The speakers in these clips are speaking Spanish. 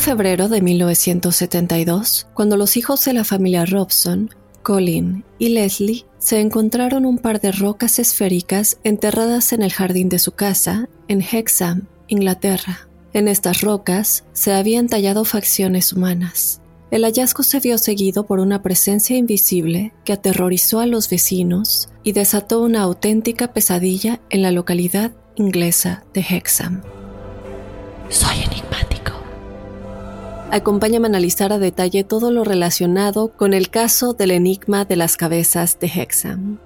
Febrero de 1972 cuando los hijos de la familia Robson, Colin y Leslie, se encontraron un par de rocas esféricas enterradas en el jardín de su casa en Hexham, Inglaterra. En estas rocas se habían tallado facciones humanas. El hallazgo se vio seguido por una presencia invisible que aterrorizó a los vecinos y desató una auténtica pesadilla en la localidad inglesa de Hexham. Soy. Acompáñame a analizar a detalle todo lo relacionado con el caso del enigma de las cabezas de Hexham.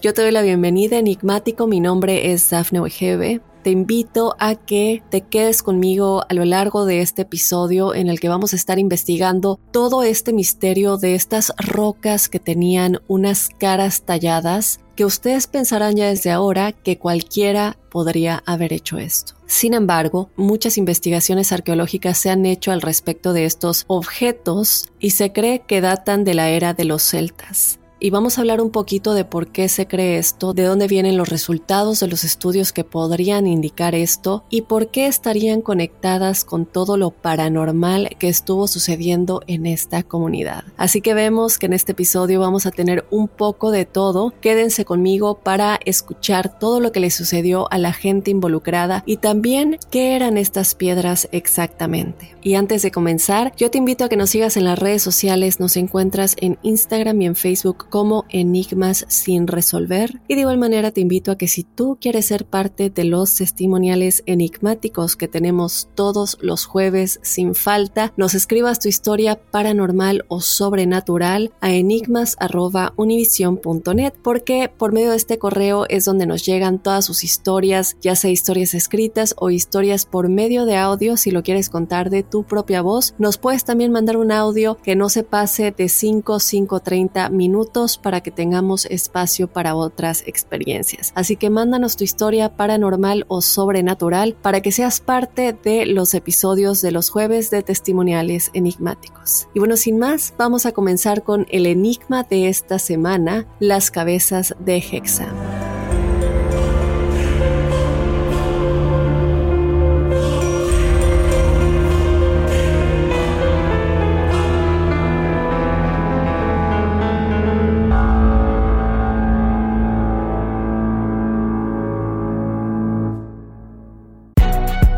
Yo te doy la bienvenida, enigmático. Mi nombre es Daphne Wegebe. Te invito a que te quedes conmigo a lo largo de este episodio en el que vamos a estar investigando todo este misterio de estas rocas que tenían unas caras talladas que ustedes pensarán ya desde ahora que cualquiera podría haber hecho esto. Sin embargo, muchas investigaciones arqueológicas se han hecho al respecto de estos objetos y se cree que datan de la era de los celtas. Y vamos a hablar un poquito de por qué se cree esto, de dónde vienen los resultados de los estudios que podrían indicar esto y por qué estarían conectadas con todo lo paranormal que estuvo sucediendo en esta comunidad. Así que vemos que en este episodio vamos a tener un poco de todo. Quédense conmigo para escuchar todo lo que le sucedió a la gente involucrada y también qué eran estas piedras exactamente. Y antes de comenzar, yo te invito a que nos sigas en las redes sociales, nos encuentras en Instagram y en Facebook como Enigmas sin resolver. Y de igual manera te invito a que si tú quieres ser parte de los testimoniales enigmáticos que tenemos todos los jueves sin falta, nos escribas tu historia paranormal o sobrenatural a enigmas.univision.net porque por medio de este correo es donde nos llegan todas sus historias, ya sea historias escritas o historias por medio de audio si lo quieres contar de tu propia voz. Nos puedes también mandar un audio que no se pase de 5, 5, 30 minutos para que tengamos espacio para otras experiencias. Así que mándanos tu historia paranormal o sobrenatural para que seas parte de los episodios de los jueves de testimoniales enigmáticos. Y bueno, sin más, vamos a comenzar con el enigma de esta semana, las cabezas de Hexa.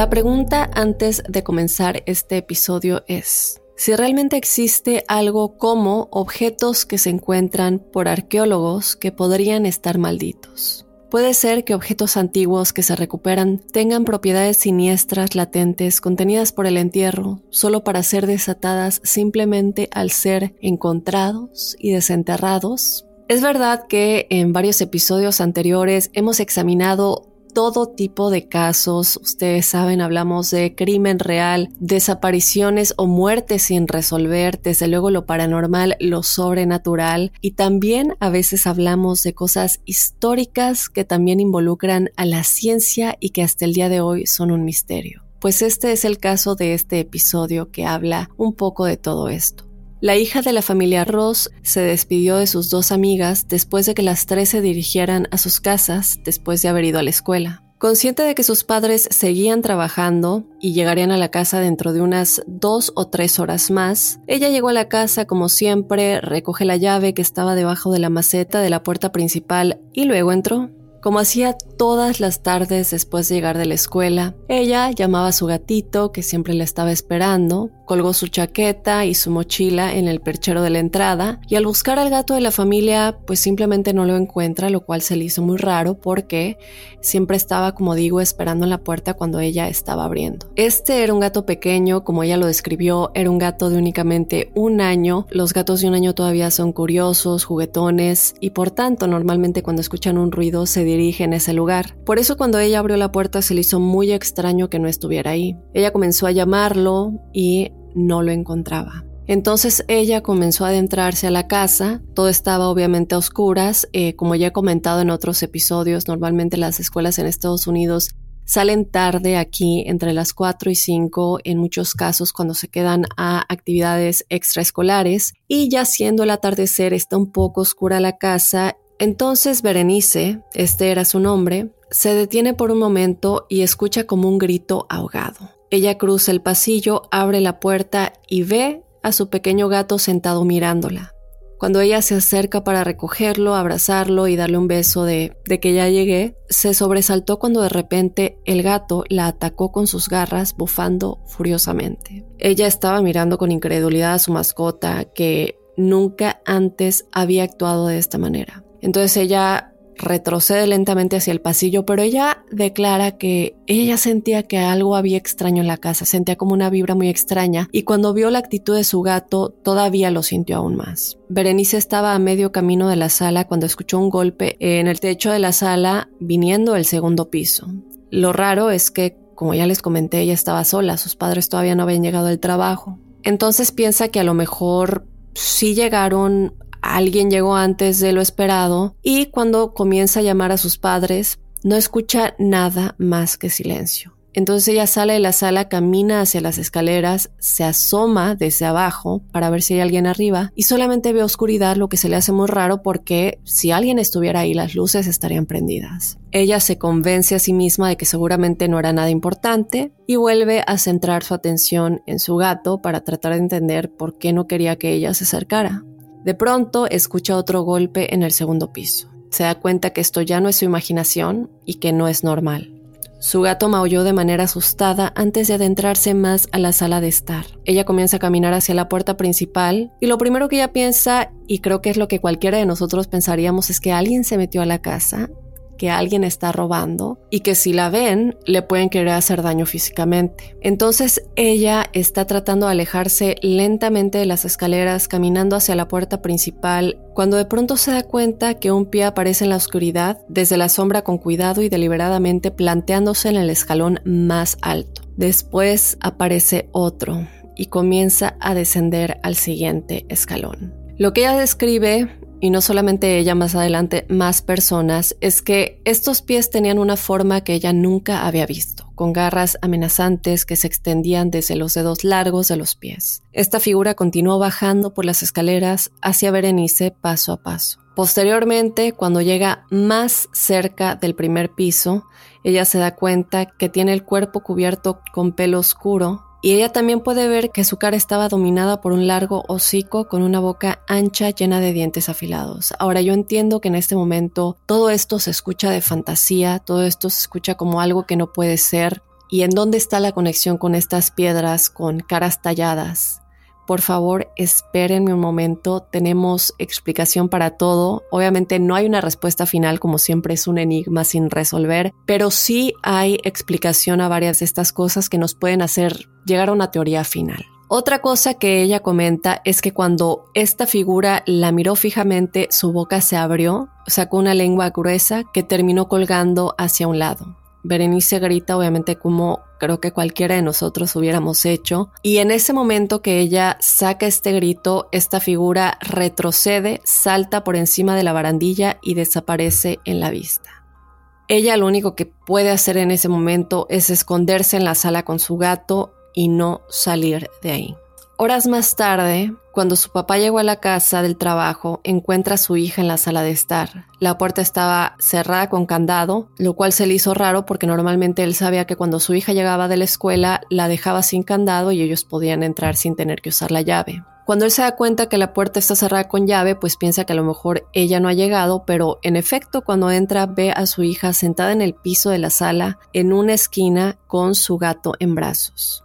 La pregunta antes de comenzar este episodio es si realmente existe algo como objetos que se encuentran por arqueólogos que podrían estar malditos. Puede ser que objetos antiguos que se recuperan tengan propiedades siniestras latentes contenidas por el entierro solo para ser desatadas simplemente al ser encontrados y desenterrados. Es verdad que en varios episodios anteriores hemos examinado todo tipo de casos. Ustedes saben, hablamos de crimen real, desapariciones o muertes sin resolver, desde luego lo paranormal, lo sobrenatural y también a veces hablamos de cosas históricas que también involucran a la ciencia y que hasta el día de hoy son un misterio. Pues este es el caso de este episodio que habla un poco de todo esto. La hija de la familia Ross se despidió de sus dos amigas después de que las tres se dirigieran a sus casas después de haber ido a la escuela. Consciente de que sus padres seguían trabajando y llegarían a la casa dentro de unas dos o tres horas más, ella llegó a la casa como siempre, recoge la llave que estaba debajo de la maceta de la puerta principal y luego entró. Como hacía todas las tardes después de llegar de la escuela, ella llamaba a su gatito, que siempre le estaba esperando, colgó su chaqueta y su mochila en el perchero de la entrada, y al buscar al gato de la familia, pues simplemente no lo encuentra, lo cual se le hizo muy raro porque siempre estaba, como digo, esperando en la puerta cuando ella estaba abriendo. Este era un gato pequeño, como ella lo describió, era un gato de únicamente un año. Los gatos de un año todavía son curiosos, juguetones, y por tanto normalmente cuando escuchan un ruido se dirige en ese lugar. Por eso cuando ella abrió la puerta se le hizo muy extraño que no estuviera ahí. Ella comenzó a llamarlo y no lo encontraba. Entonces ella comenzó a adentrarse a la casa, todo estaba obviamente a oscuras, eh, como ya he comentado en otros episodios, normalmente las escuelas en Estados Unidos salen tarde aquí entre las 4 y 5 en muchos casos cuando se quedan a actividades extraescolares y ya siendo el atardecer está un poco oscura la casa entonces Berenice, este era su nombre, se detiene por un momento y escucha como un grito ahogado. Ella cruza el pasillo, abre la puerta y ve a su pequeño gato sentado mirándola. Cuando ella se acerca para recogerlo, abrazarlo y darle un beso de, de, que ya llegué, se sobresaltó cuando de repente el gato la atacó con sus garras, bufando furiosamente. Ella estaba mirando con incredulidad a su mascota, que nunca antes había actuado de esta manera. Entonces ella retrocede lentamente hacia el pasillo, pero ella declara que ella sentía que algo había extraño en la casa, sentía como una vibra muy extraña y cuando vio la actitud de su gato todavía lo sintió aún más. Berenice estaba a medio camino de la sala cuando escuchó un golpe en el techo de la sala viniendo del segundo piso. Lo raro es que, como ya les comenté, ella estaba sola, sus padres todavía no habían llegado al trabajo. Entonces piensa que a lo mejor sí llegaron alguien llegó antes de lo esperado y cuando comienza a llamar a sus padres, no escucha nada más que silencio. Entonces ella sale de la sala, camina hacia las escaleras, se asoma desde abajo para ver si hay alguien arriba y solamente ve oscuridad, lo que se le hace muy raro porque si alguien estuviera ahí las luces estarían prendidas. Ella se convence a sí misma de que seguramente no era nada importante y vuelve a centrar su atención en su gato para tratar de entender por qué no quería que ella se acercara. De pronto escucha otro golpe en el segundo piso. Se da cuenta que esto ya no es su imaginación y que no es normal. Su gato maulló de manera asustada antes de adentrarse más a la sala de estar. Ella comienza a caminar hacia la puerta principal y lo primero que ella piensa, y creo que es lo que cualquiera de nosotros pensaríamos, es que alguien se metió a la casa, que alguien está robando y que si la ven le pueden querer hacer daño físicamente. Entonces ella está tratando de alejarse lentamente de las escaleras, caminando hacia la puerta principal, cuando de pronto se da cuenta que un pie aparece en la oscuridad desde la sombra con cuidado y deliberadamente planteándose en el escalón más alto. Después aparece otro y comienza a descender al siguiente escalón. Lo que ella describe y no solamente ella, más adelante más personas, es que estos pies tenían una forma que ella nunca había visto, con garras amenazantes que se extendían desde los dedos largos de los pies. Esta figura continuó bajando por las escaleras hacia Berenice paso a paso. Posteriormente, cuando llega más cerca del primer piso, ella se da cuenta que tiene el cuerpo cubierto con pelo oscuro y ella también puede ver que su cara estaba dominada por un largo hocico con una boca ancha llena de dientes afilados. Ahora yo entiendo que en este momento todo esto se escucha de fantasía, todo esto se escucha como algo que no puede ser. ¿Y en dónde está la conexión con estas piedras con caras talladas? Por favor, espérenme un momento, tenemos explicación para todo. Obviamente no hay una respuesta final, como siempre es un enigma sin resolver, pero sí hay explicación a varias de estas cosas que nos pueden hacer llegar a una teoría final. Otra cosa que ella comenta es que cuando esta figura la miró fijamente, su boca se abrió, sacó una lengua gruesa que terminó colgando hacia un lado. Berenice grita obviamente como creo que cualquiera de nosotros hubiéramos hecho. Y en ese momento que ella saca este grito, esta figura retrocede, salta por encima de la barandilla y desaparece en la vista. Ella lo único que puede hacer en ese momento es esconderse en la sala con su gato y no salir de ahí. Horas más tarde, cuando su papá llegó a la casa del trabajo, encuentra a su hija en la sala de estar. La puerta estaba cerrada con candado, lo cual se le hizo raro porque normalmente él sabía que cuando su hija llegaba de la escuela la dejaba sin candado y ellos podían entrar sin tener que usar la llave. Cuando él se da cuenta que la puerta está cerrada con llave, pues piensa que a lo mejor ella no ha llegado, pero en efecto cuando entra ve a su hija sentada en el piso de la sala en una esquina con su gato en brazos.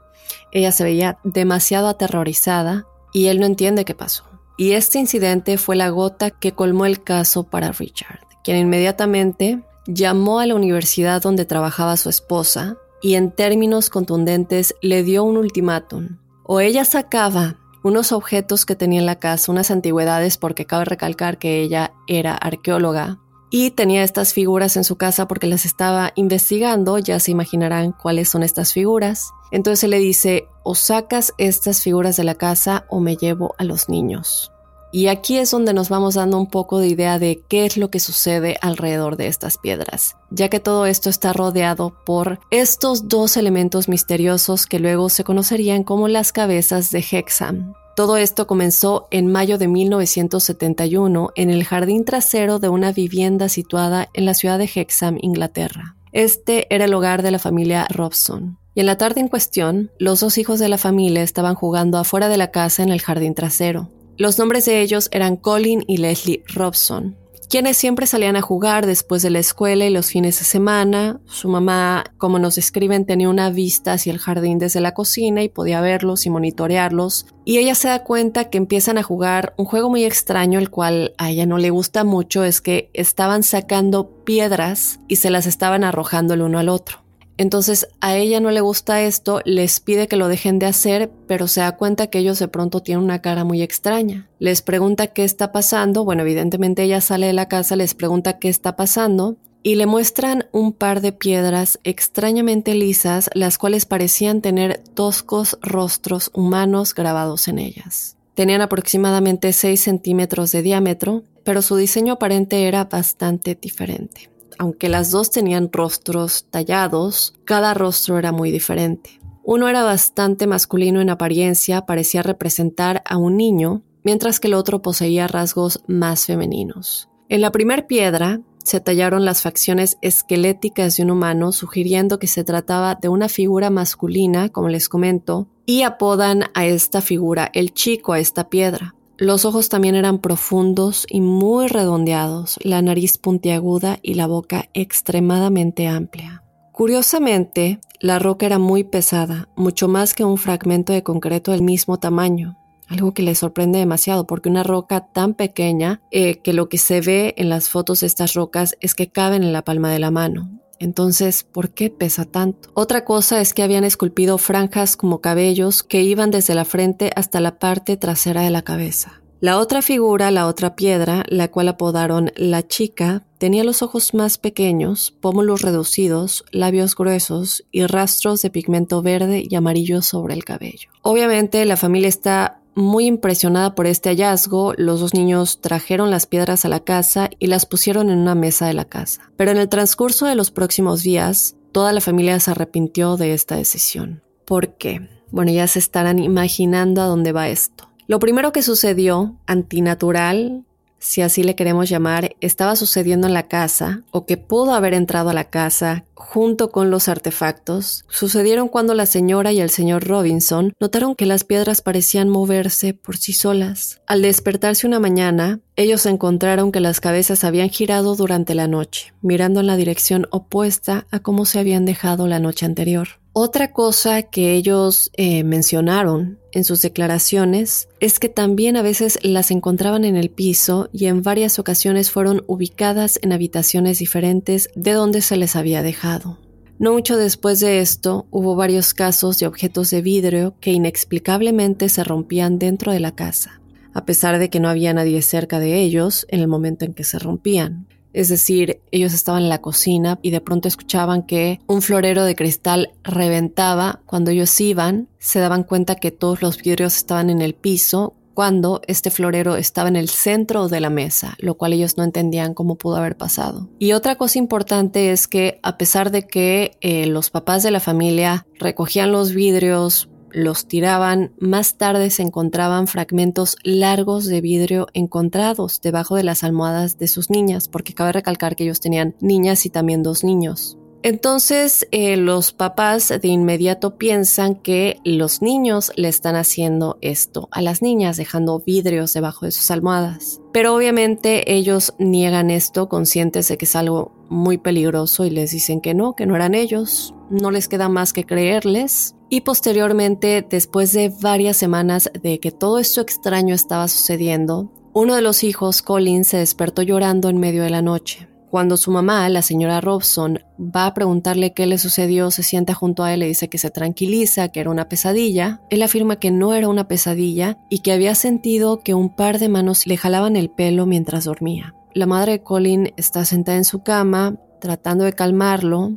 Ella se veía demasiado aterrorizada y él no entiende qué pasó. Y este incidente fue la gota que colmó el caso para Richard, quien inmediatamente llamó a la universidad donde trabajaba su esposa y en términos contundentes le dio un ultimátum. O ella sacaba unos objetos que tenía en la casa, unas antigüedades, porque cabe recalcar que ella era arqueóloga, y tenía estas figuras en su casa porque las estaba investigando, ya se imaginarán cuáles son estas figuras. Entonces le dice, o sacas estas figuras de la casa o me llevo a los niños. Y aquí es donde nos vamos dando un poco de idea de qué es lo que sucede alrededor de estas piedras, ya que todo esto está rodeado por estos dos elementos misteriosos que luego se conocerían como las cabezas de Hexam. Todo esto comenzó en mayo de 1971 en el jardín trasero de una vivienda situada en la ciudad de Hexham, Inglaterra. Este era el hogar de la familia Robson. Y en la tarde en cuestión, los dos hijos de la familia estaban jugando afuera de la casa en el jardín trasero. Los nombres de ellos eran Colin y Leslie Robson quienes siempre salían a jugar después de la escuela y los fines de semana. Su mamá, como nos describen, tenía una vista hacia el jardín desde la cocina y podía verlos y monitorearlos. Y ella se da cuenta que empiezan a jugar un juego muy extraño, el cual a ella no le gusta mucho, es que estaban sacando piedras y se las estaban arrojando el uno al otro. Entonces a ella no le gusta esto, les pide que lo dejen de hacer, pero se da cuenta que ellos de pronto tienen una cara muy extraña. Les pregunta qué está pasando, bueno, evidentemente ella sale de la casa, les pregunta qué está pasando y le muestran un par de piedras extrañamente lisas, las cuales parecían tener toscos rostros humanos grabados en ellas. Tenían aproximadamente 6 centímetros de diámetro, pero su diseño aparente era bastante diferente aunque las dos tenían rostros tallados, cada rostro era muy diferente. Uno era bastante masculino en apariencia, parecía representar a un niño, mientras que el otro poseía rasgos más femeninos. En la primera piedra se tallaron las facciones esqueléticas de un humano, sugiriendo que se trataba de una figura masculina, como les comento, y apodan a esta figura el chico a esta piedra. Los ojos también eran profundos y muy redondeados, la nariz puntiaguda y la boca extremadamente amplia. Curiosamente, la roca era muy pesada, mucho más que un fragmento de concreto del mismo tamaño. algo que le sorprende demasiado porque una roca tan pequeña eh, que lo que se ve en las fotos de estas rocas es que caben en la palma de la mano. Entonces, ¿por qué pesa tanto? Otra cosa es que habían esculpido franjas como cabellos que iban desde la frente hasta la parte trasera de la cabeza. La otra figura, la otra piedra, la cual apodaron la chica, tenía los ojos más pequeños, pómulos reducidos, labios gruesos y rastros de pigmento verde y amarillo sobre el cabello. Obviamente la familia está muy impresionada por este hallazgo, los dos niños trajeron las piedras a la casa y las pusieron en una mesa de la casa. Pero en el transcurso de los próximos días, toda la familia se arrepintió de esta decisión. ¿Por qué? Bueno, ya se estarán imaginando a dónde va esto. Lo primero que sucedió, antinatural, si así le queremos llamar, estaba sucediendo en la casa o que pudo haber entrado a la casa junto con los artefactos, sucedieron cuando la señora y el señor Robinson notaron que las piedras parecían moverse por sí solas. Al despertarse una mañana, ellos encontraron que las cabezas habían girado durante la noche, mirando en la dirección opuesta a cómo se habían dejado la noche anterior. Otra cosa que ellos eh, mencionaron en sus declaraciones es que también a veces las encontraban en el piso y en varias ocasiones fueron ubicadas en habitaciones diferentes de donde se les había dejado. No mucho después de esto, hubo varios casos de objetos de vidrio que inexplicablemente se rompían dentro de la casa, a pesar de que no había nadie cerca de ellos en el momento en que se rompían. Es decir, ellos estaban en la cocina y de pronto escuchaban que un florero de cristal reventaba. Cuando ellos iban, se daban cuenta que todos los vidrios estaban en el piso cuando este florero estaba en el centro de la mesa, lo cual ellos no entendían cómo pudo haber pasado. Y otra cosa importante es que a pesar de que eh, los papás de la familia recogían los vidrios, los tiraban, más tarde se encontraban fragmentos largos de vidrio encontrados debajo de las almohadas de sus niñas, porque cabe recalcar que ellos tenían niñas y también dos niños. Entonces eh, los papás de inmediato piensan que los niños le están haciendo esto a las niñas, dejando vidrios debajo de sus almohadas. Pero obviamente ellos niegan esto conscientes de que es algo muy peligroso y les dicen que no, que no eran ellos. No les queda más que creerles y posteriormente, después de varias semanas de que todo esto extraño estaba sucediendo, uno de los hijos, Colin, se despertó llorando en medio de la noche. Cuando su mamá, la señora Robson, va a preguntarle qué le sucedió, se sienta junto a él y dice que se tranquiliza, que era una pesadilla. Él afirma que no era una pesadilla y que había sentido que un par de manos le jalaban el pelo mientras dormía. La madre de Colin está sentada en su cama, tratando de calmarlo,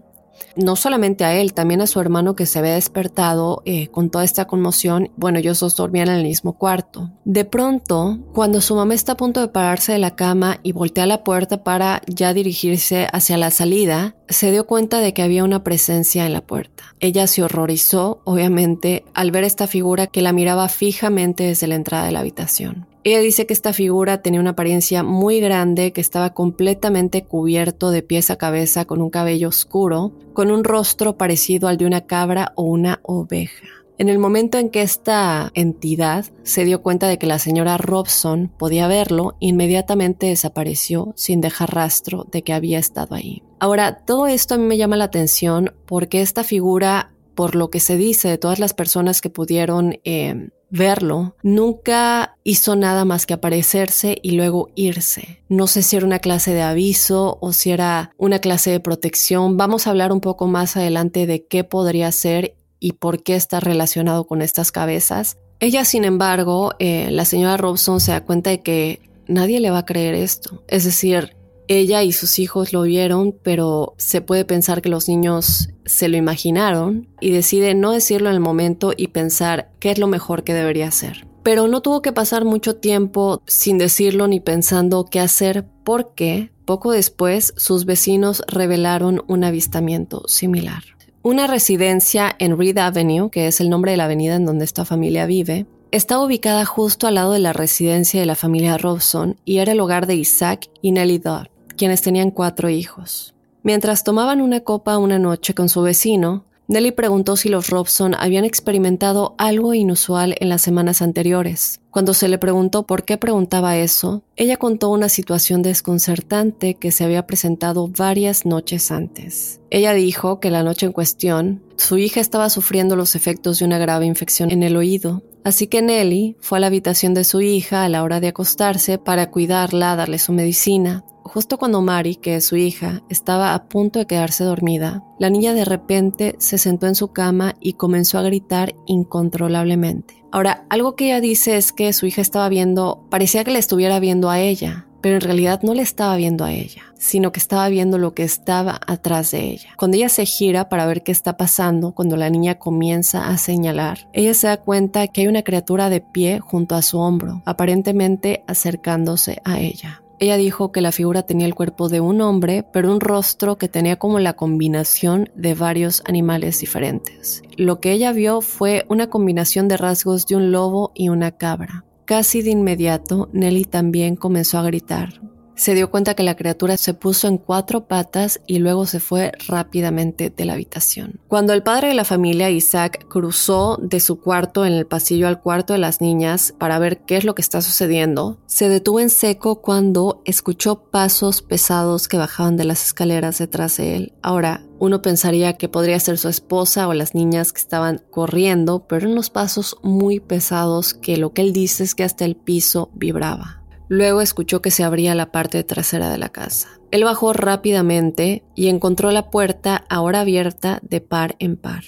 no solamente a él, también a su hermano que se había despertado eh, con toda esta conmoción. Bueno, ellos dos dormían en el mismo cuarto. De pronto, cuando su mamá está a punto de pararse de la cama y voltea la puerta para ya dirigirse hacia la salida, se dio cuenta de que había una presencia en la puerta. Ella se horrorizó, obviamente, al ver esta figura que la miraba fijamente desde la entrada de la habitación. Ella dice que esta figura tenía una apariencia muy grande, que estaba completamente cubierto de pies a cabeza con un cabello oscuro, con un rostro parecido al de una cabra o una oveja. En el momento en que esta entidad se dio cuenta de que la señora Robson podía verlo, inmediatamente desapareció sin dejar rastro de que había estado ahí. Ahora, todo esto a mí me llama la atención porque esta figura, por lo que se dice de todas las personas que pudieron eh, verlo, nunca hizo nada más que aparecerse y luego irse. No sé si era una clase de aviso o si era una clase de protección. Vamos a hablar un poco más adelante de qué podría ser y por qué está relacionado con estas cabezas. Ella, sin embargo, eh, la señora Robson se da cuenta de que nadie le va a creer esto. Es decir, ella y sus hijos lo vieron, pero se puede pensar que los niños se lo imaginaron y decide no decirlo en el momento y pensar qué es lo mejor que debería hacer. Pero no tuvo que pasar mucho tiempo sin decirlo ni pensando qué hacer porque poco después sus vecinos revelaron un avistamiento similar. Una residencia en Reed Avenue, que es el nombre de la avenida en donde esta familia vive, está ubicada justo al lado de la residencia de la familia Robson y era el hogar de Isaac y Nellie Dodd quienes tenían cuatro hijos. Mientras tomaban una copa una noche con su vecino, Nelly preguntó si los Robson habían experimentado algo inusual en las semanas anteriores. Cuando se le preguntó por qué preguntaba eso, ella contó una situación desconcertante que se había presentado varias noches antes. Ella dijo que la noche en cuestión, su hija estaba sufriendo los efectos de una grave infección en el oído Así que Nelly fue a la habitación de su hija a la hora de acostarse para cuidarla, darle su medicina. Justo cuando Mari, que es su hija, estaba a punto de quedarse dormida, la niña de repente se sentó en su cama y comenzó a gritar incontrolablemente. Ahora, algo que ella dice es que su hija estaba viendo, parecía que le estuviera viendo a ella, pero en realidad no le estaba viendo a ella, sino que estaba viendo lo que estaba atrás de ella. Cuando ella se gira para ver qué está pasando, cuando la niña comienza a señalar, ella se da cuenta que hay una criatura de pie junto a su hombro, aparentemente acercándose a ella. Ella dijo que la figura tenía el cuerpo de un hombre, pero un rostro que tenía como la combinación de varios animales diferentes. Lo que ella vio fue una combinación de rasgos de un lobo y una cabra. Casi de inmediato, Nelly también comenzó a gritar. Se dio cuenta que la criatura se puso en cuatro patas y luego se fue rápidamente de la habitación. Cuando el padre de la familia, Isaac, cruzó de su cuarto en el pasillo al cuarto de las niñas para ver qué es lo que está sucediendo, se detuvo en seco cuando escuchó pasos pesados que bajaban de las escaleras detrás de él. Ahora, uno pensaría que podría ser su esposa o las niñas que estaban corriendo, pero unos pasos muy pesados que lo que él dice es que hasta el piso vibraba. Luego escuchó que se abría la parte trasera de la casa. Él bajó rápidamente y encontró la puerta ahora abierta de par en par,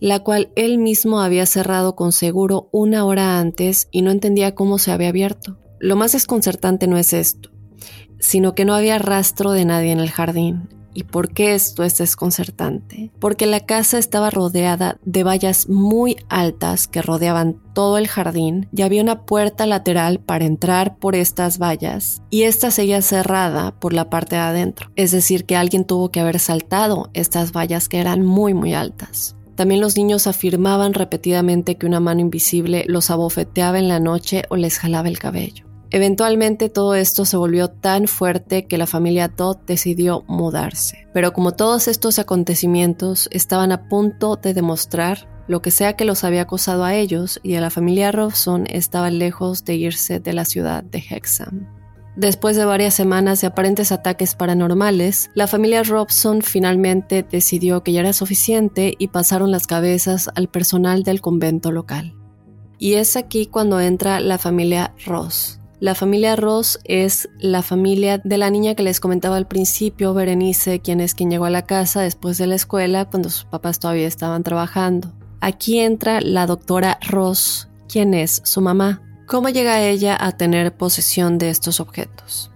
la cual él mismo había cerrado con seguro una hora antes y no entendía cómo se había abierto. Lo más desconcertante no es esto, sino que no había rastro de nadie en el jardín. ¿Y por qué esto es desconcertante? Porque la casa estaba rodeada de vallas muy altas que rodeaban todo el jardín y había una puerta lateral para entrar por estas vallas y esta seguía cerrada por la parte de adentro. Es decir, que alguien tuvo que haber saltado estas vallas que eran muy muy altas. También los niños afirmaban repetidamente que una mano invisible los abofeteaba en la noche o les jalaba el cabello. Eventualmente todo esto se volvió tan fuerte que la familia Todd decidió mudarse. Pero como todos estos acontecimientos estaban a punto de demostrar lo que sea que los había acosado a ellos y a la familia Robson estaba lejos de irse de la ciudad de Hexham. Después de varias semanas de aparentes ataques paranormales, la familia Robson finalmente decidió que ya era suficiente y pasaron las cabezas al personal del convento local. Y es aquí cuando entra la familia Ross, la familia Ross es la familia de la niña que les comentaba al principio, Berenice, quien es quien llegó a la casa después de la escuela cuando sus papás todavía estaban trabajando. Aquí entra la doctora Ross, quien es su mamá. ¿Cómo llega ella a tener posesión de estos objetos?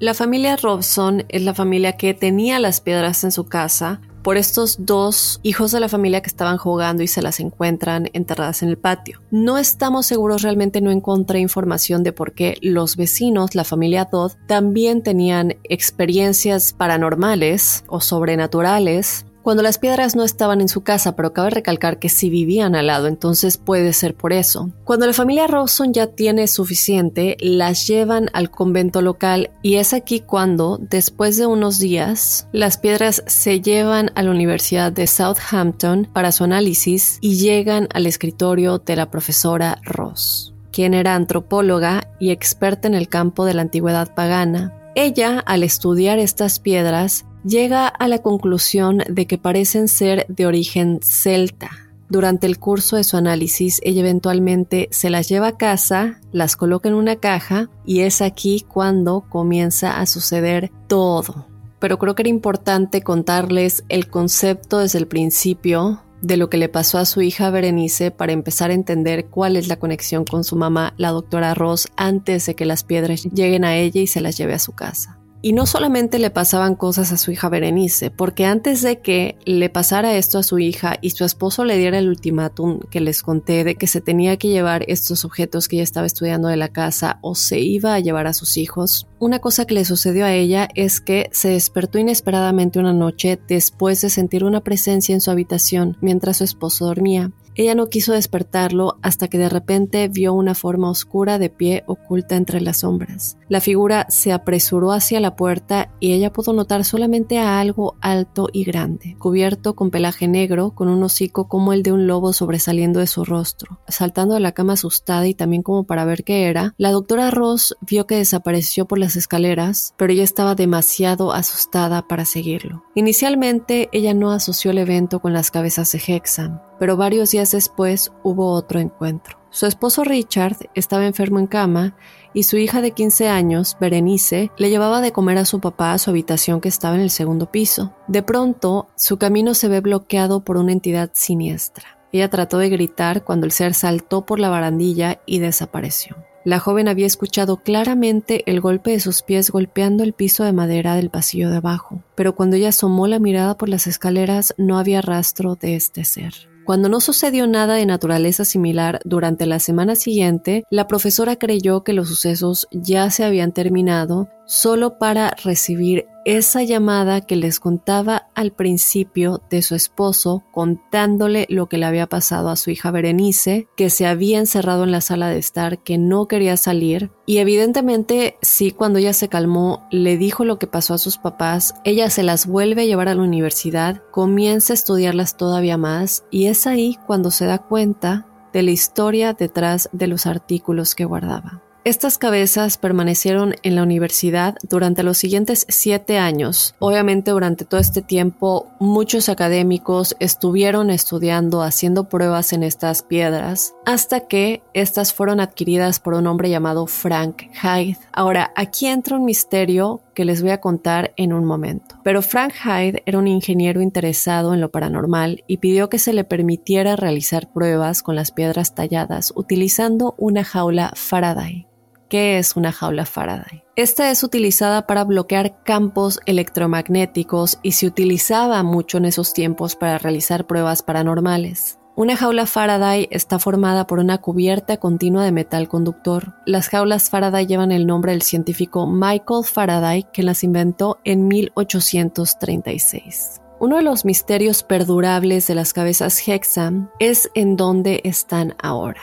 La familia Robson es la familia que tenía las piedras en su casa, por estos dos hijos de la familia que estaban jugando y se las encuentran enterradas en el patio. No estamos seguros, realmente no encontré información de por qué los vecinos, la familia Dodd, también tenían experiencias paranormales o sobrenaturales cuando las piedras no estaban en su casa, pero cabe recalcar que sí vivían al lado, entonces puede ser por eso. Cuando la familia Rawson ya tiene suficiente, las llevan al convento local y es aquí cuando, después de unos días, las piedras se llevan a la Universidad de Southampton para su análisis y llegan al escritorio de la profesora Ross, quien era antropóloga y experta en el campo de la antigüedad pagana. Ella, al estudiar estas piedras, llega a la conclusión de que parecen ser de origen celta. Durante el curso de su análisis, ella eventualmente se las lleva a casa, las coloca en una caja y es aquí cuando comienza a suceder todo. Pero creo que era importante contarles el concepto desde el principio de lo que le pasó a su hija Berenice para empezar a entender cuál es la conexión con su mamá, la doctora Ross, antes de que las piedras lleguen a ella y se las lleve a su casa. Y no solamente le pasaban cosas a su hija Berenice, porque antes de que le pasara esto a su hija y su esposo le diera el ultimátum que les conté de que se tenía que llevar estos objetos que ella estaba estudiando de la casa o se iba a llevar a sus hijos, una cosa que le sucedió a ella es que se despertó inesperadamente una noche después de sentir una presencia en su habitación mientras su esposo dormía. Ella no quiso despertarlo hasta que de repente vio una forma oscura de pie oculta entre las sombras. La figura se apresuró hacia la puerta y ella pudo notar solamente a algo alto y grande, cubierto con pelaje negro, con un hocico como el de un lobo sobresaliendo de su rostro. Saltando de la cama asustada y también como para ver qué era, la doctora Ross vio que desapareció por las escaleras, pero ella estaba demasiado asustada para seguirlo. Inicialmente ella no asoció el evento con las cabezas de Hexam, pero varios días después hubo otro encuentro. Su esposo Richard estaba enfermo en cama y su hija de 15 años, Berenice, le llevaba de comer a su papá a su habitación que estaba en el segundo piso. De pronto, su camino se ve bloqueado por una entidad siniestra. Ella trató de gritar cuando el ser saltó por la barandilla y desapareció. La joven había escuchado claramente el golpe de sus pies golpeando el piso de madera del pasillo de abajo, pero cuando ella asomó la mirada por las escaleras no había rastro de este ser. Cuando no sucedió nada de naturaleza similar durante la semana siguiente, la profesora creyó que los sucesos ya se habían terminado solo para recibir esa llamada que les contaba al principio de su esposo contándole lo que le había pasado a su hija Berenice, que se había encerrado en la sala de estar, que no quería salir. Y evidentemente, sí, cuando ella se calmó, le dijo lo que pasó a sus papás, ella se las vuelve a llevar a la universidad, comienza a estudiarlas todavía más y es ahí cuando se da cuenta de la historia detrás de los artículos que guardaba. Estas cabezas permanecieron en la universidad durante los siguientes siete años. Obviamente durante todo este tiempo muchos académicos estuvieron estudiando, haciendo pruebas en estas piedras, hasta que estas fueron adquiridas por un hombre llamado Frank Hyde. Ahora, aquí entra un misterio que les voy a contar en un momento. Pero Frank Hyde era un ingeniero interesado en lo paranormal y pidió que se le permitiera realizar pruebas con las piedras talladas utilizando una jaula Faraday. ¿Qué es una jaula Faraday? Esta es utilizada para bloquear campos electromagnéticos y se utilizaba mucho en esos tiempos para realizar pruebas paranormales. Una jaula Faraday está formada por una cubierta continua de metal conductor. Las jaulas Faraday llevan el nombre del científico Michael Faraday, que las inventó en 1836. Uno de los misterios perdurables de las cabezas Hexam es en dónde están ahora.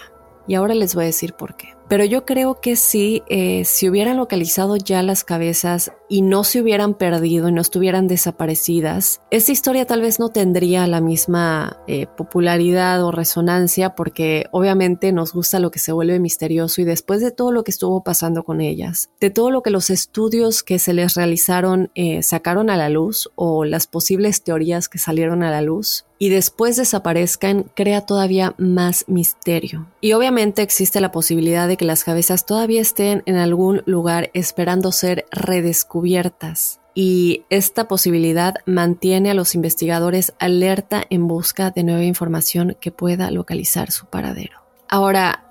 Y ahora les voy a decir por qué. Pero yo creo que sí, eh, si hubieran localizado ya las cabezas y no se hubieran perdido y no estuvieran desaparecidas, esta historia tal vez no tendría la misma eh, popularidad o resonancia porque obviamente nos gusta lo que se vuelve misterioso y después de todo lo que estuvo pasando con ellas, de todo lo que los estudios que se les realizaron eh, sacaron a la luz o las posibles teorías que salieron a la luz, y después desaparezcan crea todavía más misterio. Y obviamente existe la posibilidad de que las cabezas todavía estén en algún lugar esperando ser redescubiertas. Y esta posibilidad mantiene a los investigadores alerta en busca de nueva información que pueda localizar su paradero. Ahora,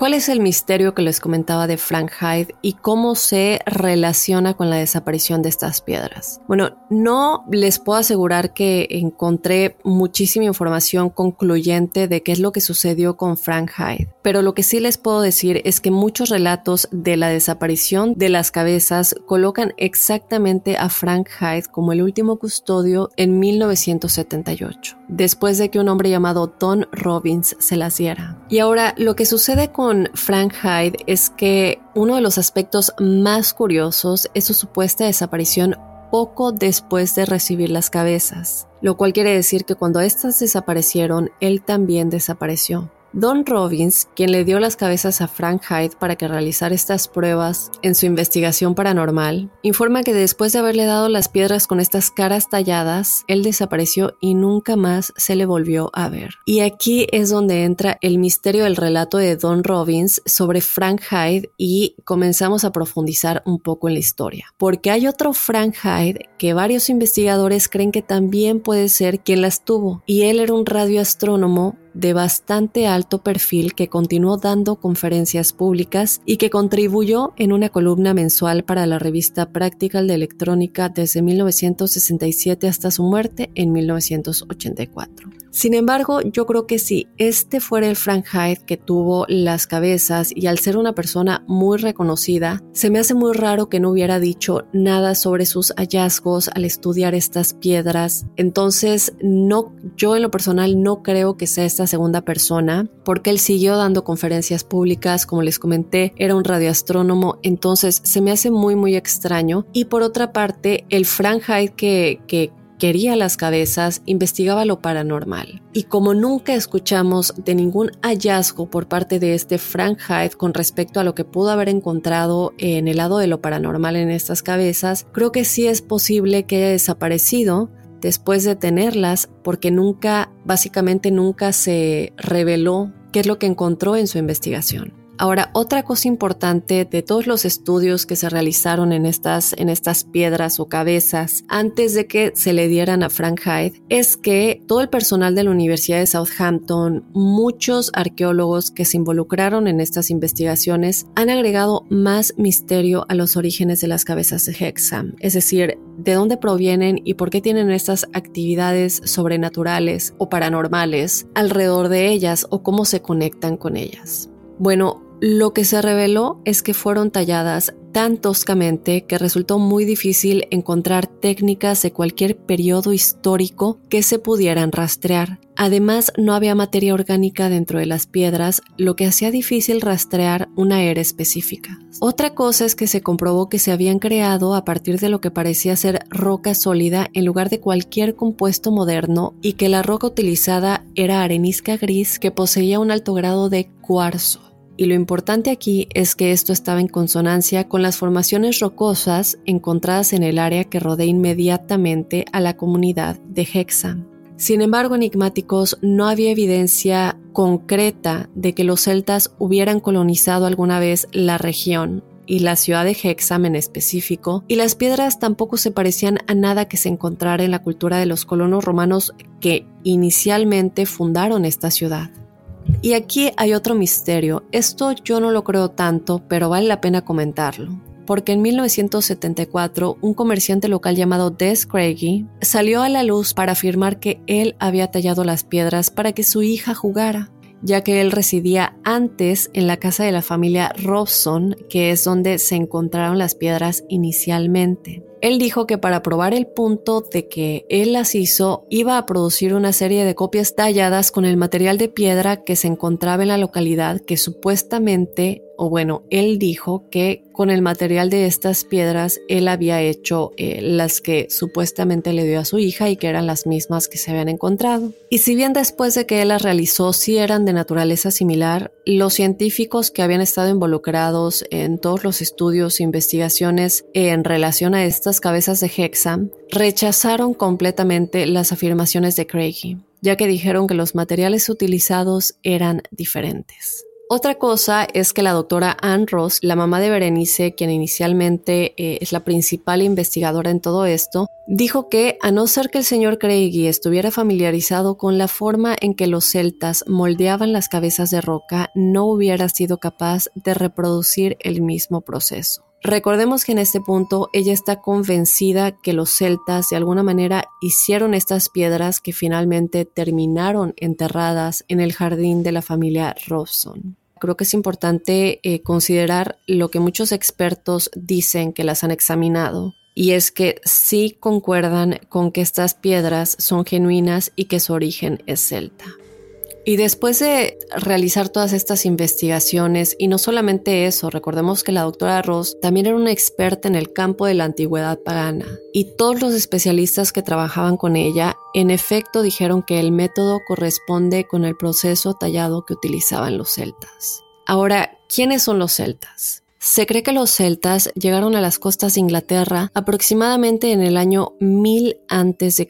¿Cuál es el misterio que les comentaba de Frank Hyde y cómo se relaciona con la desaparición de estas piedras? Bueno, no les puedo asegurar que encontré muchísima información concluyente de qué es lo que sucedió con Frank Hyde, pero lo que sí les puedo decir es que muchos relatos de la desaparición de las cabezas colocan exactamente a Frank Hyde como el último custodio en 1978, después de que un hombre llamado Don Robbins se las diera. Y ahora, lo que sucede con Frank Hyde es que uno de los aspectos más curiosos es su supuesta desaparición poco después de recibir las cabezas, lo cual quiere decir que cuando éstas desaparecieron, él también desapareció. Don Robbins, quien le dio las cabezas a Frank Hyde para que realizara estas pruebas en su investigación paranormal, informa que después de haberle dado las piedras con estas caras talladas, él desapareció y nunca más se le volvió a ver. Y aquí es donde entra el misterio del relato de Don Robbins sobre Frank Hyde y comenzamos a profundizar un poco en la historia. Porque hay otro Frank Hyde que varios investigadores creen que también puede ser quien las tuvo, y él era un radioastrónomo de bastante alto perfil que continuó dando conferencias públicas y que contribuyó en una columna mensual para la revista Practical de Electrónica desde 1967 hasta su muerte en 1984. Sin embargo, yo creo que si este fuera el Frank Hyde que tuvo las cabezas y al ser una persona muy reconocida, se me hace muy raro que no hubiera dicho nada sobre sus hallazgos al estudiar estas piedras. Entonces, no, yo en lo personal no creo que sea esta segunda persona, porque él siguió dando conferencias públicas, como les comenté, era un radioastrónomo, entonces se me hace muy muy extraño. Y por otra parte, el Frank Hyde que, que quería las cabezas, investigaba lo paranormal. Y como nunca escuchamos de ningún hallazgo por parte de este Frank Hyde con respecto a lo que pudo haber encontrado en el lado de lo paranormal en estas cabezas, creo que sí es posible que haya desaparecido después de tenerlas porque nunca, básicamente nunca se reveló qué es lo que encontró en su investigación. Ahora, otra cosa importante de todos los estudios que se realizaron en estas, en estas piedras o cabezas antes de que se le dieran a Frank Hyde es que todo el personal de la Universidad de Southampton, muchos arqueólogos que se involucraron en estas investigaciones han agregado más misterio a los orígenes de las cabezas de Hexam, es decir, de dónde provienen y por qué tienen estas actividades sobrenaturales o paranormales alrededor de ellas o cómo se conectan con ellas. Bueno, lo que se reveló es que fueron talladas tan toscamente que resultó muy difícil encontrar técnicas de cualquier periodo histórico que se pudieran rastrear. Además, no había materia orgánica dentro de las piedras, lo que hacía difícil rastrear una era específica. Otra cosa es que se comprobó que se habían creado a partir de lo que parecía ser roca sólida en lugar de cualquier compuesto moderno y que la roca utilizada era arenisca gris que poseía un alto grado de cuarzo y lo importante aquí es que esto estaba en consonancia con las formaciones rocosas encontradas en el área que rodea inmediatamente a la comunidad de Hexham. Sin embargo, enigmáticos, no había evidencia concreta de que los celtas hubieran colonizado alguna vez la región y la ciudad de Hexham en específico, y las piedras tampoco se parecían a nada que se encontrara en la cultura de los colonos romanos que inicialmente fundaron esta ciudad. Y aquí hay otro misterio. Esto yo no lo creo tanto, pero vale la pena comentarlo. Porque en 1974 un comerciante local llamado Des Craigie salió a la luz para afirmar que él había tallado las piedras para que su hija jugara ya que él residía antes en la casa de la familia Robson, que es donde se encontraron las piedras inicialmente. Él dijo que para probar el punto de que él las hizo, iba a producir una serie de copias talladas con el material de piedra que se encontraba en la localidad que supuestamente o bueno, él dijo que con el material de estas piedras él había hecho eh, las que supuestamente le dio a su hija y que eran las mismas que se habían encontrado. Y si bien después de que él las realizó sí eran de naturaleza similar, los científicos que habían estado involucrados en todos los estudios e investigaciones en relación a estas cabezas de Hexam rechazaron completamente las afirmaciones de Craigie, ya que dijeron que los materiales utilizados eran diferentes. Otra cosa es que la doctora Ann Ross, la mamá de Berenice, quien inicialmente eh, es la principal investigadora en todo esto, dijo que a no ser que el señor Craigie estuviera familiarizado con la forma en que los celtas moldeaban las cabezas de roca, no hubiera sido capaz de reproducir el mismo proceso. Recordemos que en este punto ella está convencida que los celtas de alguna manera hicieron estas piedras que finalmente terminaron enterradas en el jardín de la familia Robson creo que es importante eh, considerar lo que muchos expertos dicen que las han examinado. Y es que sí concuerdan con que estas piedras son genuinas y que su origen es celta. Y después de realizar todas estas investigaciones, y no solamente eso, recordemos que la doctora Ross también era una experta en el campo de la antigüedad pagana, y todos los especialistas que trabajaban con ella, en efecto, dijeron que el método corresponde con el proceso tallado que utilizaban los celtas. Ahora, ¿quiénes son los celtas? Se cree que los celtas llegaron a las costas de Inglaterra aproximadamente en el año 1000 a.C.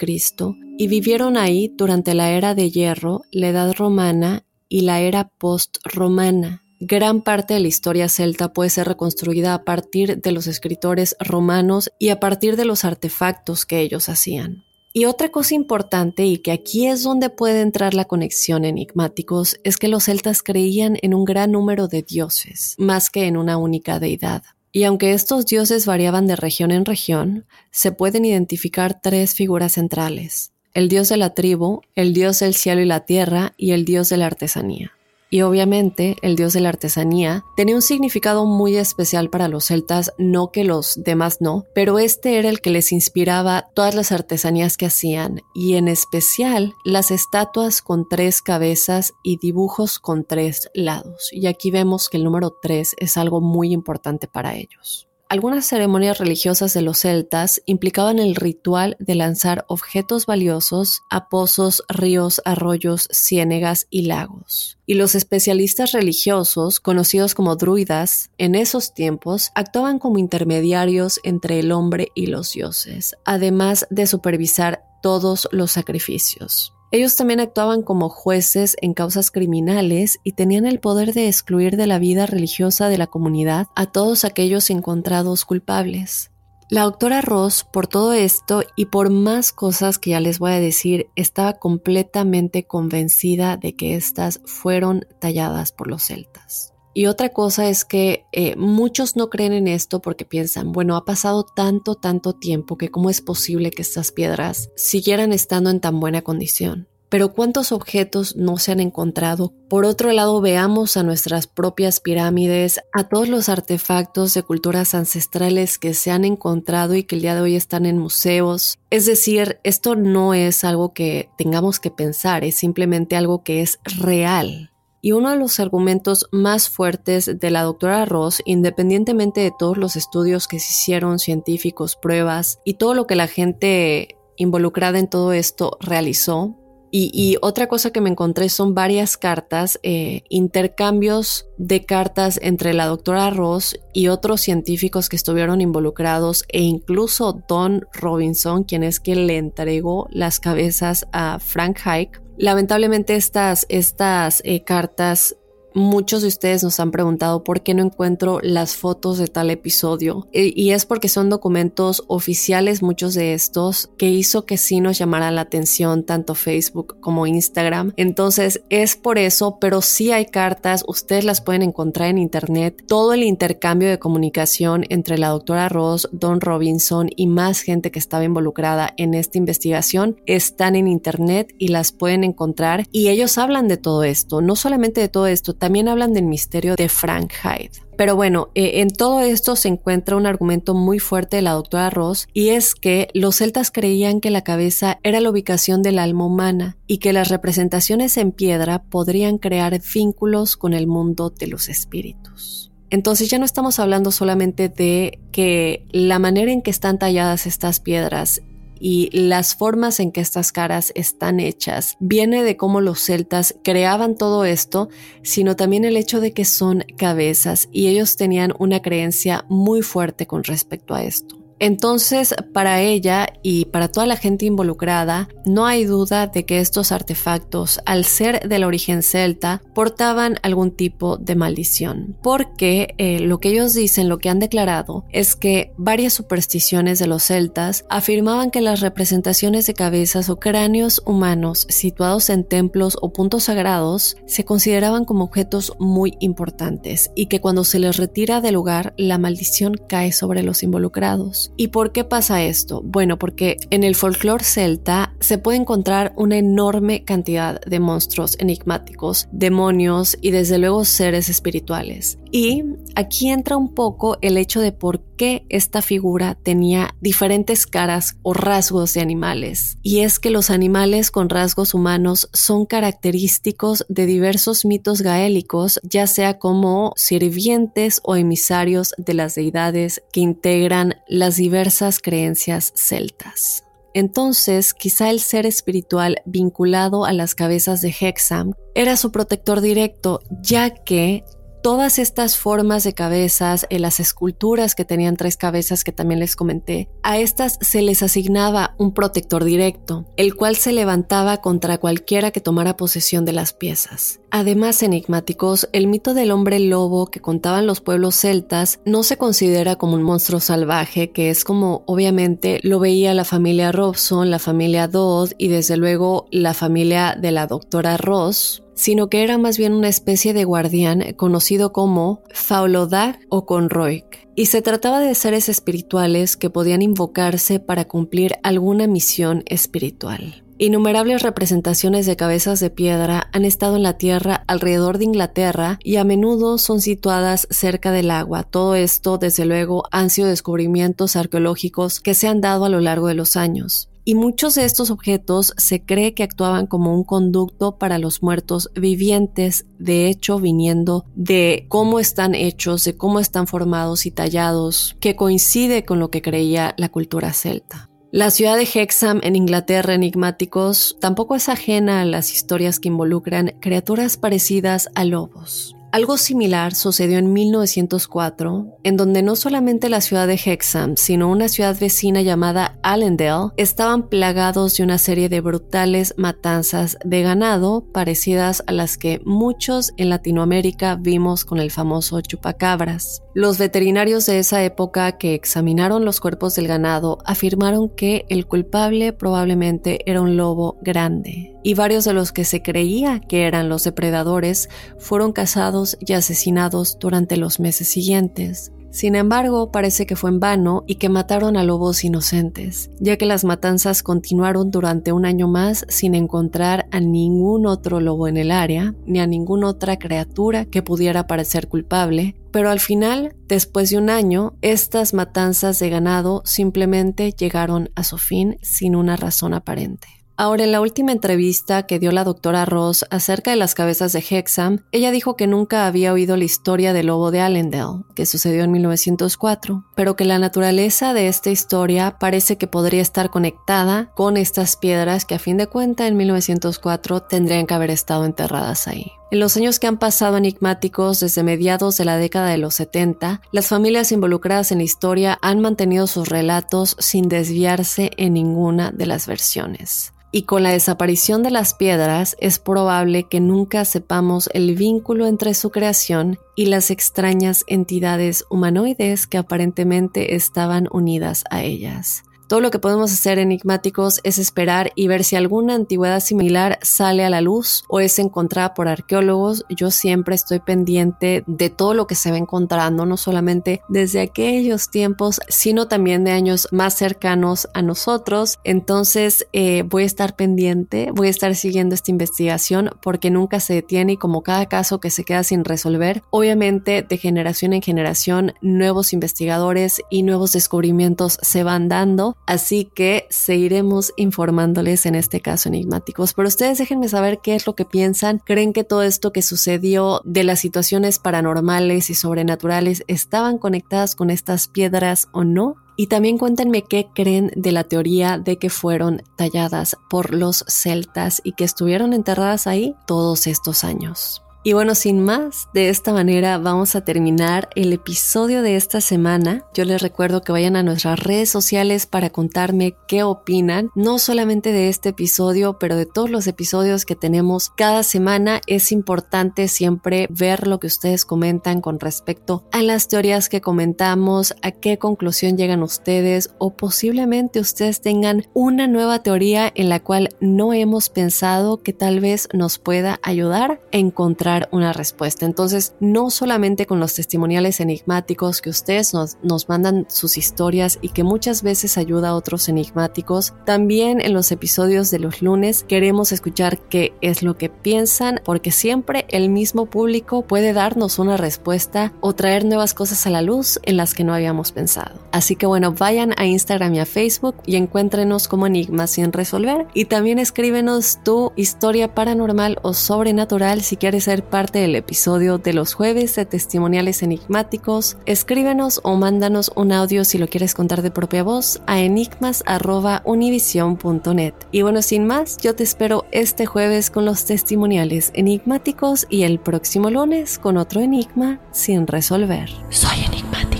y vivieron ahí durante la era de hierro, la edad romana y la era post-romana. Gran parte de la historia celta puede ser reconstruida a partir de los escritores romanos y a partir de los artefactos que ellos hacían. Y otra cosa importante, y que aquí es donde puede entrar la conexión enigmáticos, es que los celtas creían en un gran número de dioses, más que en una única deidad. Y aunque estos dioses variaban de región en región, se pueden identificar tres figuras centrales, el dios de la tribu, el dios del cielo y la tierra y el dios de la artesanía. Y obviamente el dios de la artesanía tenía un significado muy especial para los celtas, no que los demás no, pero este era el que les inspiraba todas las artesanías que hacían, y en especial las estatuas con tres cabezas y dibujos con tres lados. Y aquí vemos que el número tres es algo muy importante para ellos. Algunas ceremonias religiosas de los celtas implicaban el ritual de lanzar objetos valiosos a pozos, ríos, arroyos, ciénegas y lagos. Y los especialistas religiosos, conocidos como druidas, en esos tiempos actuaban como intermediarios entre el hombre y los dioses, además de supervisar todos los sacrificios. Ellos también actuaban como jueces en causas criminales y tenían el poder de excluir de la vida religiosa de la comunidad a todos aquellos encontrados culpables. La doctora Ross, por todo esto y por más cosas que ya les voy a decir, estaba completamente convencida de que éstas fueron talladas por los celtas. Y otra cosa es que eh, muchos no creen en esto porque piensan, bueno, ha pasado tanto, tanto tiempo que cómo es posible que estas piedras siguieran estando en tan buena condición pero ¿cuántos objetos no se han encontrado? Por otro lado, veamos a nuestras propias pirámides, a todos los artefactos de culturas ancestrales que se han encontrado y que el día de hoy están en museos. Es decir, esto no es algo que tengamos que pensar, es simplemente algo que es real. Y uno de los argumentos más fuertes de la doctora Ross, independientemente de todos los estudios que se hicieron, científicos, pruebas y todo lo que la gente involucrada en todo esto realizó, y, otra cosa que me encontré son varias cartas, eh, intercambios de cartas entre la doctora Ross y otros científicos que estuvieron involucrados e incluso Don Robinson, quien es quien le entregó las cabezas a Frank Hike. Lamentablemente estas, estas eh, cartas Muchos de ustedes nos han preguntado por qué no encuentro las fotos de tal episodio e, y es porque son documentos oficiales muchos de estos que hizo que sí nos llamara la atención tanto Facebook como Instagram. Entonces es por eso, pero sí hay cartas, ustedes las pueden encontrar en internet. Todo el intercambio de comunicación entre la doctora Ross, Don Robinson y más gente que estaba involucrada en esta investigación están en internet y las pueden encontrar y ellos hablan de todo esto, no solamente de todo esto, también hablan del misterio de Frank Hyde. Pero bueno, eh, en todo esto se encuentra un argumento muy fuerte de la doctora Ross y es que los celtas creían que la cabeza era la ubicación del alma humana y que las representaciones en piedra podrían crear vínculos con el mundo de los espíritus. Entonces ya no estamos hablando solamente de que la manera en que están talladas estas piedras y las formas en que estas caras están hechas viene de cómo los celtas creaban todo esto, sino también el hecho de que son cabezas y ellos tenían una creencia muy fuerte con respecto a esto. Entonces, para ella y para toda la gente involucrada, no hay duda de que estos artefactos, al ser del origen celta, portaban algún tipo de maldición, porque eh, lo que ellos dicen, lo que han declarado, es que varias supersticiones de los celtas afirmaban que las representaciones de cabezas o cráneos humanos situados en templos o puntos sagrados se consideraban como objetos muy importantes y que cuando se les retira del lugar, la maldición cae sobre los involucrados. ¿Y por qué pasa esto? Bueno, porque en el folclore celta se puede encontrar una enorme cantidad de monstruos enigmáticos, demonios y desde luego seres espirituales. Y aquí entra un poco el hecho de por qué esta figura tenía diferentes caras o rasgos de animales. Y es que los animales con rasgos humanos son característicos de diversos mitos gaélicos, ya sea como sirvientes o emisarios de las deidades que integran las diversas creencias celtas. Entonces, quizá el ser espiritual vinculado a las cabezas de Hexam era su protector directo, ya que todas estas formas de cabezas, en las esculturas que tenían tres cabezas que también les comenté, a estas se les asignaba un protector directo, el cual se levantaba contra cualquiera que tomara posesión de las piezas. Además, enigmáticos, el mito del hombre lobo que contaban los pueblos celtas no se considera como un monstruo salvaje, que es como obviamente lo veía la familia Robson, la familia Dodd y desde luego la familia de la doctora Ross, sino que era más bien una especie de guardián conocido como Faulodag o Conroik, y se trataba de seres espirituales que podían invocarse para cumplir alguna misión espiritual. Innumerables representaciones de cabezas de piedra han estado en la tierra alrededor de Inglaterra y a menudo son situadas cerca del agua. Todo esto, desde luego, han sido descubrimientos arqueológicos que se han dado a lo largo de los años y muchos de estos objetos se cree que actuaban como un conducto para los muertos vivientes, de hecho viniendo de cómo están hechos, de cómo están formados y tallados, que coincide con lo que creía la cultura celta. La ciudad de Hexham en Inglaterra, enigmáticos, tampoco es ajena a las historias que involucran criaturas parecidas a lobos. Algo similar sucedió en 1904, en donde no solamente la ciudad de Hexham, sino una ciudad vecina llamada Allendale estaban plagados de una serie de brutales matanzas de ganado parecidas a las que muchos en Latinoamérica vimos con el famoso chupacabras. Los veterinarios de esa época que examinaron los cuerpos del ganado afirmaron que el culpable probablemente era un lobo grande, y varios de los que se creía que eran los depredadores fueron cazados y asesinados durante los meses siguientes. Sin embargo, parece que fue en vano y que mataron a lobos inocentes, ya que las matanzas continuaron durante un año más sin encontrar a ningún otro lobo en el área, ni a ninguna otra criatura que pudiera parecer culpable, pero al final, después de un año, estas matanzas de ganado simplemente llegaron a su fin sin una razón aparente. Ahora, en la última entrevista que dio la doctora Ross acerca de las cabezas de Hexam, ella dijo que nunca había oído la historia del lobo de Allendale, que sucedió en 1904, pero que la naturaleza de esta historia parece que podría estar conectada con estas piedras que a fin de cuentas en 1904 tendrían que haber estado enterradas ahí. En los años que han pasado enigmáticos desde mediados de la década de los 70, las familias involucradas en la historia han mantenido sus relatos sin desviarse en ninguna de las versiones y con la desaparición de las piedras es probable que nunca sepamos el vínculo entre su creación y las extrañas entidades humanoides que aparentemente estaban unidas a ellas. Todo lo que podemos hacer enigmáticos es esperar y ver si alguna antigüedad similar sale a la luz o es encontrada por arqueólogos. Yo siempre estoy pendiente de todo lo que se va encontrando, no solamente desde aquellos tiempos, sino también de años más cercanos a nosotros. Entonces eh, voy a estar pendiente, voy a estar siguiendo esta investigación porque nunca se detiene y como cada caso que se queda sin resolver, obviamente de generación en generación nuevos investigadores y nuevos descubrimientos se van dando Así que seguiremos informándoles en este caso enigmáticos. Pero ustedes déjenme saber qué es lo que piensan. ¿Creen que todo esto que sucedió de las situaciones paranormales y sobrenaturales estaban conectadas con estas piedras o no? Y también cuéntenme qué creen de la teoría de que fueron talladas por los celtas y que estuvieron enterradas ahí todos estos años. Y bueno, sin más, de esta manera vamos a terminar el episodio de esta semana. Yo les recuerdo que vayan a nuestras redes sociales para contarme qué opinan, no solamente de este episodio, pero de todos los episodios que tenemos cada semana. Es importante siempre ver lo que ustedes comentan con respecto a las teorías que comentamos, a qué conclusión llegan ustedes o posiblemente ustedes tengan una nueva teoría en la cual no hemos pensado que tal vez nos pueda ayudar a encontrar una respuesta. Entonces, no solamente con los testimoniales enigmáticos que ustedes nos, nos mandan sus historias y que muchas veces ayuda a otros enigmáticos, también en los episodios de los lunes queremos escuchar qué es lo que piensan, porque siempre el mismo público puede darnos una respuesta o traer nuevas cosas a la luz en las que no habíamos pensado. Así que bueno, vayan a Instagram y a Facebook y encuéntrenos como enigmas sin resolver y también escríbenos tu historia paranormal o sobrenatural si quieres ser parte del episodio de los jueves de testimoniales enigmáticos, escríbenos o mándanos un audio si lo quieres contar de propia voz a enigmas.univision.net. Y bueno, sin más, yo te espero este jueves con los testimoniales enigmáticos y el próximo lunes con otro enigma sin resolver. Soy enigmático.